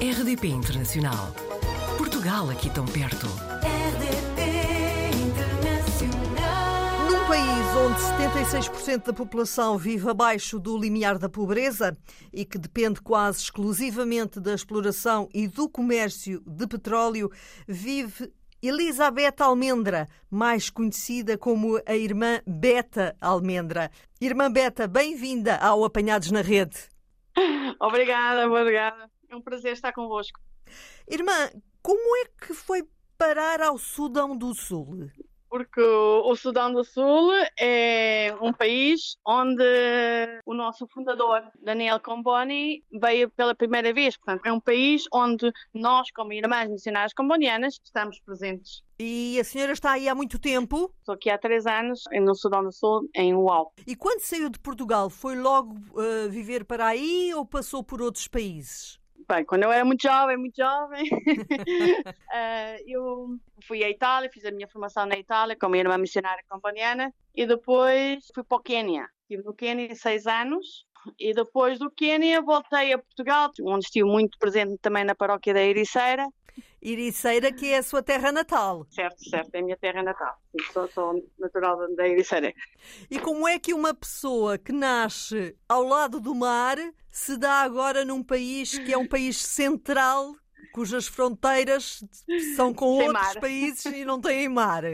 RDP Internacional. Portugal aqui tão perto. RDP Internacional. Num país onde 76% da população vive abaixo do limiar da pobreza e que depende quase exclusivamente da exploração e do comércio de petróleo, vive Elizabeth Almendra, mais conhecida como a irmã Beta Almendra. Irmã Beta, bem-vinda ao Apanhados na Rede. Obrigada, obrigada. É um prazer estar convosco. Irmã, como é que foi parar ao Sudão do Sul? Porque o Sudão do Sul é um país onde o nosso fundador, Daniel Comboni, veio pela primeira vez. Portanto, é um país onde nós, como irmãs missionárias combonianas, estamos presentes. E a senhora está aí há muito tempo? Estou aqui há três anos no Sudão do Sul, em Uau. E quando saiu de Portugal, foi logo uh, viver para aí ou passou por outros países? Bem, quando eu era muito jovem, muito jovem, uh, eu fui à Itália, fiz a minha formação na Itália como irmã missionária campaniana e depois fui para o Quênia. Estive no Quênia seis anos e depois do Quênia voltei a Portugal, onde estive muito presente também na paróquia da Ericeira. Ericeira, que é a sua terra natal. Certo, certo, é a minha terra natal. Sou, sou natural da Ericeira. E como é que uma pessoa que nasce ao lado do mar se dá agora num país que é um país central, cujas fronteiras são com Sem outros mar. países e não têm mar?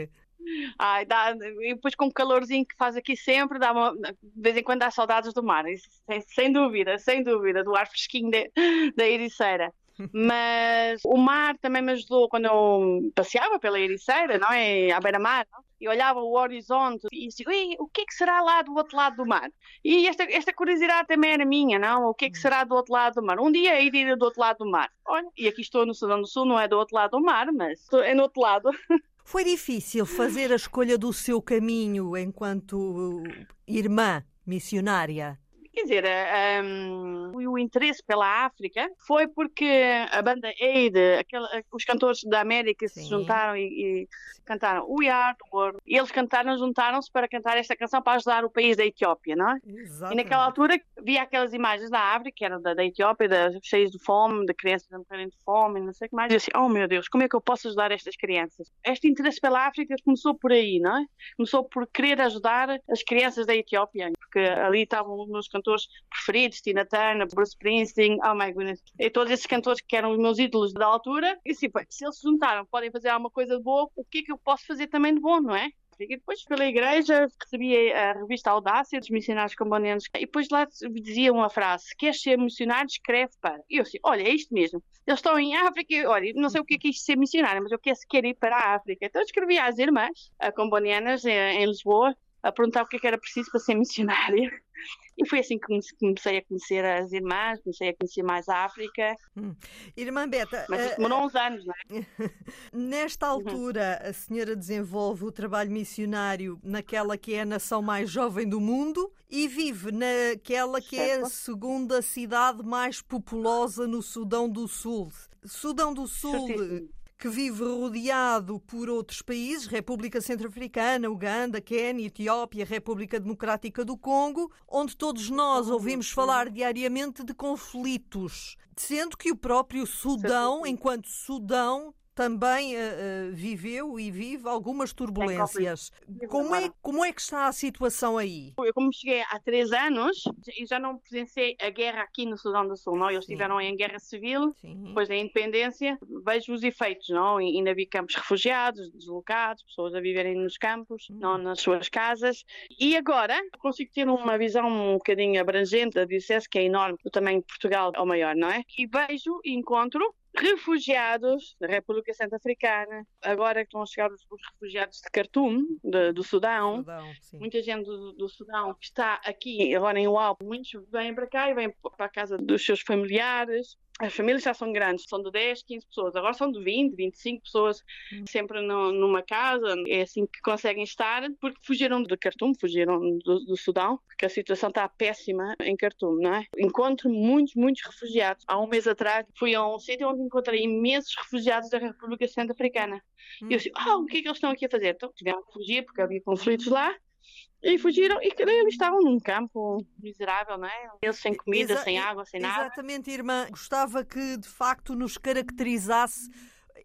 Ai, dá, e depois com o calorzinho que faz aqui sempre, dá uma, de vez em quando dá saudades do mar, sem, sem dúvida, sem dúvida, do ar fresquinho de, da Ericeira. Mas o mar também me ajudou quando eu passeava pela Ericeira, não é? À beira-mar, e olhava o horizonte e "Ui, o que é que será lá do outro lado do mar? E esta, esta curiosidade também era minha, não? O que é que será do outro lado do mar? Um dia ir do outro lado do mar. Olha, e aqui estou no Sudão do Sul, não é do outro lado do mar, mas é no outro lado. Foi difícil fazer a escolha do seu caminho enquanto irmã missionária? Quer dizer, eh, um, o interesse pela África foi porque a banda Aid, aquela, os cantores da América se Sim. juntaram e, e cantaram We Are the World. E eles cantaram, juntaram-se para cantar esta canção para ajudar o país da Etiópia, não é? Exato. E naquela altura via aquelas imagens da África, que eram da, da Etiópia, das, cheias de fome, de crianças a morrerem de fome, não sei o que mais. E eu assim, oh meu Deus, como é que eu posso ajudar estas crianças? Este interesse pela África começou por aí, não é? Começou por querer ajudar as crianças da Etiópia, porque ali estavam os meus cantores preferidos, Tina Turner, Bruce Springsteen, oh my goodness, e todos esses cantores que eram os meus ídolos da altura. E assim, "Bem, se eles se juntaram, podem fazer alguma coisa de boa, o que é que eu posso fazer também de bom, não é? E depois, pela igreja, recebi a revista Audácia dos missionários cambonianos. E depois lá dizia uma frase: se queres ser missionário, escreve para. E eu assim: olha, é isto mesmo. Eles estão em África. Olha, não sei o que é, que é isto ser missionário, mas eu quero, quero ir para a África. Então escrevi às irmãs a cambonianas em, em Lisboa a perguntar o que é que era preciso para ser missionária. E foi assim que comece- comecei a conhecer as irmãs, comecei a conhecer mais a África. Irmã Beta, Mas eh, isso demorou uns anos, não é? Nesta altura, a senhora desenvolve o trabalho missionário naquela que é a nação mais jovem do mundo e vive naquela que é a segunda cidade mais populosa no Sudão do Sul. Sudão do Sul, Certíssimo. Que vive rodeado por outros países, República Centro-Africana, Uganda, Quênia, Etiópia, República Democrática do Congo, onde todos nós ouvimos falar diariamente de conflitos, sendo que o próprio Sudão, Certíssimo. enquanto Sudão, também eh, viveu e vive algumas turbulências. Como é, como é que está a situação aí? Eu, como cheguei há três anos, e já não presenciei a guerra aqui no Sudão do Sul, não? Eles estiveram em guerra civil, Sim. depois da independência, vejo os efeitos, não? E Ainda vi campos refugiados, deslocados, pessoas a viverem nos campos, Hum. não nas suas casas. E agora consigo ter uma visão um bocadinho abrangente da diocese, que é enorme, do tamanho de Portugal ao maior, não é? E vejo e encontro refugiados da República Centro-Africana, agora que estão a chegar os, os refugiados de Khartoum, de- do Sudão, Sudão. Muita gente do, do Sudão que está aqui agora em Uau, muitos vêm para cá e vêm para a casa dos seus familiares. As famílias já são grandes, são de 10, 15 pessoas, agora são de 20, 25 pessoas, sempre no- numa casa, é assim que conseguem estar, porque fugiram de Khartoum, fugiram do, do Sudão, porque a situação está péssima em Khartoum, não é? Encontro muitos, muitos refugiados. Há um mês atrás fui a um sítio onde encontrei imensos refugiados da República Centro-Africana. E eu disse, ah, o que é que eles estão aqui a fazer? Então, tiveram que fugir porque havia conflitos lá. E fugiram e eles estavam num campo miserável, não é? Eles sem comida, Exa- sem água, sem nada. Exatamente, irmã. Gostava que de facto nos caracterizasse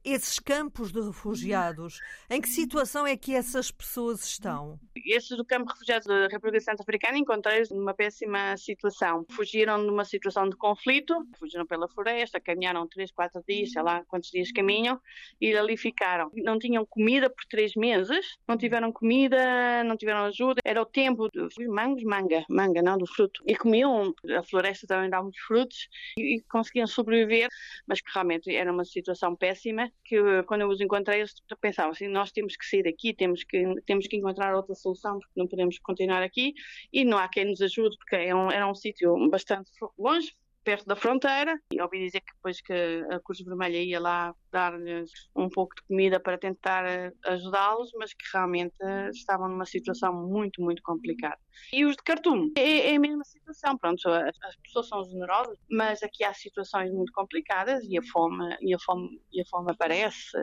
esses campos de refugiados. Em que situação é que essas pessoas estão? Esses do campo de refugiados da República Centro-Africana encontrei-os numa péssima situação. Fugiram de uma situação de conflito, fugiram pela floresta, caminharam 3, 4 dias, sei lá quantos dias caminham, e ali ficaram. Não tinham comida por três meses, não tiveram comida, não tiveram ajuda. Era o tempo dos mangos, manga, manga, não, do fruto. E comiam, a floresta também dá muitos frutos, e, e conseguiam sobreviver, mas que realmente era uma situação péssima, que quando eu os encontrei, eles pensavam assim, nós temos que sair daqui, temos que, temos que encontrar outra solução, porque não podemos continuar aqui, e não há quem nos ajude, porque é um, era um sítio bastante longe, perto da fronteira, e ouvi dizer que depois que a Cruz Vermelha ia lá dar-lhes um pouco de comida para tentar eh, ajudá-los, mas que realmente estavam numa situação muito, muito complicada. E os de Khartoum, é, é a mesma situação, pronto, as, as pessoas são generosas, mas aqui há situações muito complicadas e a fome, e a fome, e a fome aparece,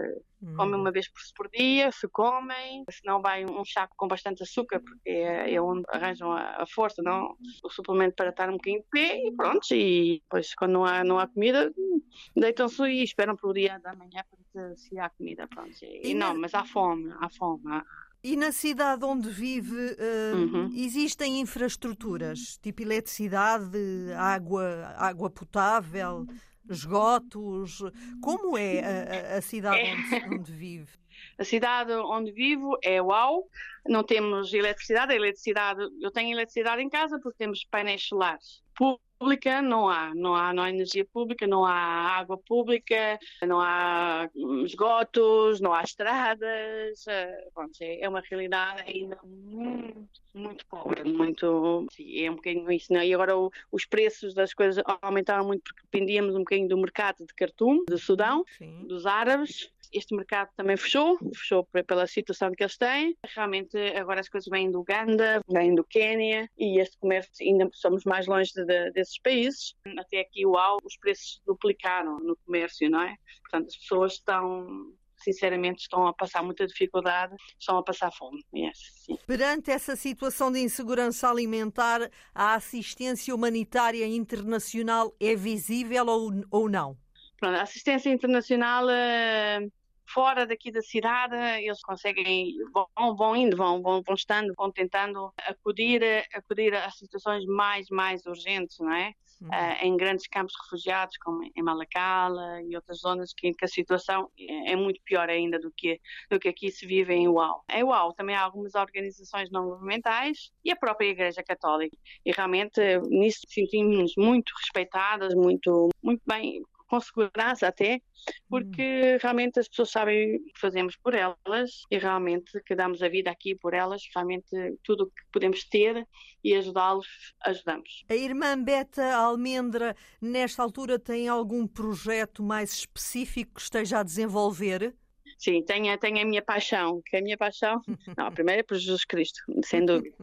comem uma vez por, por dia, se comem, se não vai um saco com bastante açúcar, porque é, é onde arranjam a, a força, não? o suplemento para estar um bocadinho de pé e pronto, e depois quando não há, não há comida, deitam-se e esperam pelo dia da manhã para se há comida, pronto. E, E não, na- mas há fome, há fome. há- E na cidade onde vive, eh, Uhum. existem infraestruturas, tipo eletricidade, água, água potável, esgotos? Como é a, a- a cidade É. onde, onde vive? A cidade onde vivo é UAU, não temos eletricidade. A eletricidade, eu tenho eletricidade em casa porque temos painéis solares. Pública não há, não há, não há energia pública, não há água pública, não há hum, esgotos, não há estradas. eh, pronto, é é uma realidade ainda muito, muito pobre, muito, sim, é um bocadinho isso. Não? é? E agora o- os preços das coisas aumentaram muito porque dependíamos um bocadinho do mercado de Khartoum, do Sudão, Sim. dos árabes. Este mercado também fechou, fechou pe- pela situação que eles têm. Realmente agora as coisas vêm do Uganda, vêm do Quênia e este comércio ainda somos mais longe de- de- desses países. Até aqui, uau, os preços duplicaram no comércio, não é? Portanto, as pessoas estão, sinceramente, estão a passar muita dificuldade, estão a passar fome. Yes. Perante essa situação de insegurança alimentar, a assistência humanitária internacional é visível ou, ou não? Pronto, a assistência internacional eh, fora daqui da cidade, eles conseguem, vão, vão indo, vão, vão, vão estando, vão tentando acudir, acudir a situações mais, mais urgentes, não é? Eh, em grandes campos refugiados, como em Malacala e outras zonas, que, que a situação é, é muito pior ainda do que, do que aqui se vive em UAU. Em UAU também há algumas organizações não governamentais e a própria Igreja Católica. E realmente nisso sentimos muito respeitadas, muito, muito bem com segurança até, porque realmente as pessoas sabem o que fazemos por elas e realmente que damos a vida aqui por elas, realmente tudo o que podemos ter e ajudá-los, ajudamos. A irmã Beta Almendra, nesta altura, tem algum projeto mais específico que esteja a desenvolver? Sim, tenho, tenho a minha paixão, que a minha paixão, não, a primeira é por Jesus Cristo, sem dúvida,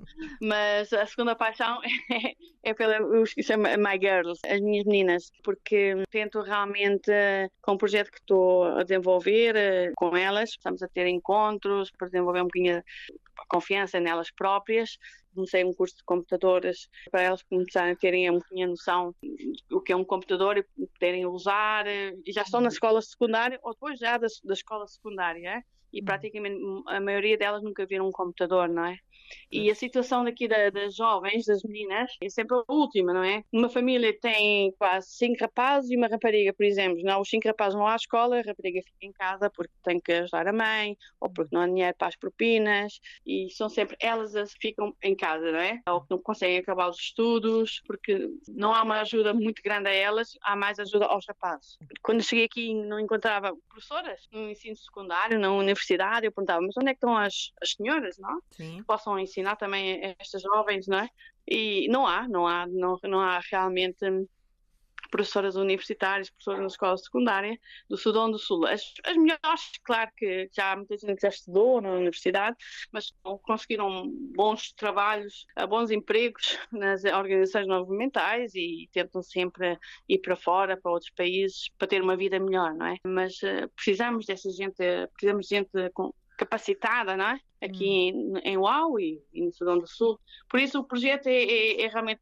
mas a segunda paixão é, é pela, chama My Girls, as minhas meninas, porque tento realmente, eh, com o projeto que estou a desenvolver eh, com elas, estamos a ter encontros para desenvolver um bocadinho a confiança nelas próprias. Comecei um curso de computadores para elas começarem a terem um bocadinho a noção do que é um computador e poderem usar. eh, E já estão na escola secundária ou depois já da, da escola secundária. é? E praticamente a maioria delas nunca viram um computador, não é? E a situação daqui da- das jovens, das meninas, é sempre a última, não é? Uma família tem quase cinco rapazes e uma rapariga, por exemplo. Não, os cinco rapazes vão à escola, a rapariga fica em casa porque tem que ajudar a mãe, ou porque não há dinheiro para as propinas, e são sempre elas as que ficam em casa, não é? Ou que não conseguem acabar os estudos, porque não há uma ajuda muito grande a elas, há mais ajuda aos rapazes. Quando cheguei aqui não encontrava professoras no ensino secundário, na universidade, eu perguntava, mas onde é que estão as, as senhoras, não? Sim. que possam ensinar também estas jovens, não é? E não há, não há, não, não há realmente professoras universitárias, professoras na escola secundária do Sudão do Sul. As, as melhores, claro que já há muita gente que já estudou na universidade, mas conseguiram bons trabalhos, eh, bons empregos nas organizações não governamentais e tentam sempre ir para fora, para outros países, para ter uma vida melhor, não é? Mas eh, precisamos dessa gente, eh, precisamos de gente com capacitada, não é? Aqui em, em UAU e, no Sudão do Sul. Por isso, o projeto é, é, é realmente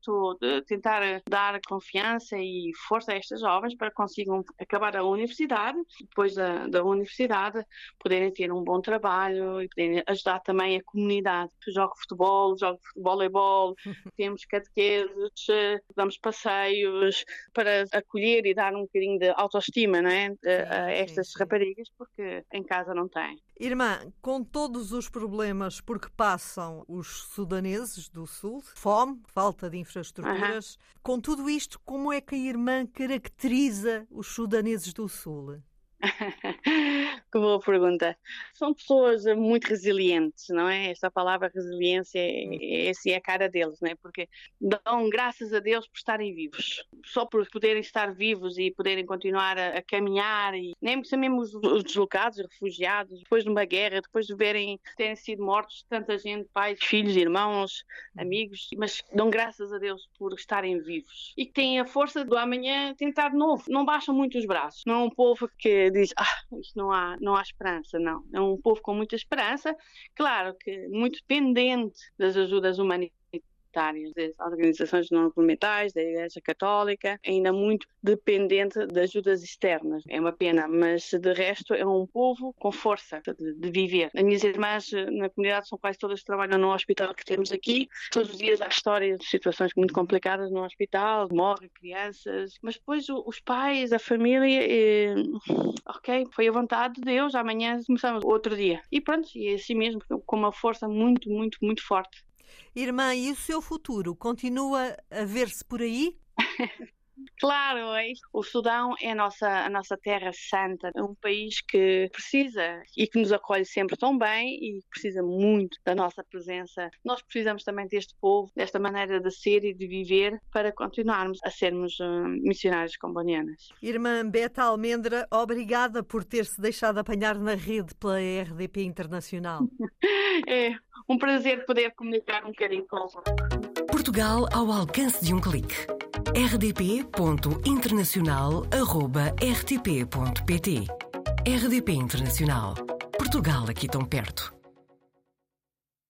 tentar dar confiança e força a estas jovens para que consigam acabar a universidade, depois da, da universidade, poderem ter um bom trabalho e poderem ajudar também a comunidade. Jogo futebol, jogo voleibol, temos catequeses, damos passeios para acolher e dar um bocadinho de autoestima não é? a, a estas raparigas, porque em casa não têm. Irmã, com todos os problemas por que passam os sudaneses do Sul, fome, falta de infraestruturas, com tudo isto, como é que a irmã caracteriza os sudaneses do Sul? que boa pergunta. São pessoas muito resilientes, não é? Esta palavra resiliência é, é, assim, é a cara deles, não é? Porque dão graças a Deus por estarem vivos. Só por poderem estar vivos e poderem continuar a, a caminhar e nem mesmo os, os deslocados, os refugiados, depois de uma guerra, depois de verem terem sido mortos tanta gente, pais, filhos, irmãos, amigos, mas dão graças a Deus por estarem vivos. E que têm a força do amanhã tentar de novo. Não baixam muito os braços. Não é um povo que diz, ah, isto não há, não há esperança, não. É um povo com muita esperança, claro que muito dependente das ajudas humanitárias das organizações não governamentais, da Igreja Católica, ainda muito dependente de ajudas externas. É uma pena, mas de resto é um povo com força de, de viver. As minhas irmãs eh, na comunidade são quase todas que trabalham no hospital que temos aqui. Todos os dias há histórias de situações muito complicadas no hospital, morrem crianças, mas depois os pais, a família, eh, ok, foi a vontade de Deus, amanhã começamos outro dia. E pronto, e é assim mesmo, com uma força muito, muito, muito forte. Irmã, e o seu futuro continua a ver-se por aí? Claro, é o Sudão é a nossa, a nossa terra santa, é um país que precisa e que nos acolhe sempre tão bem e precisa muito da nossa presença. Nós precisamos também deste povo, desta maneira de ser e de viver para continuarmos a sermos hum, missionários combonianas. Irmã Beta Almendra, obrigada por ter-se deixado apanhar na rede pela RDP Internacional. É um prazer poder comunicar um bocadinho convosco. Portugal ao alcance de um clique. rdp.internacional.rtp.pt RDP Internacional. Portugal aqui tão perto.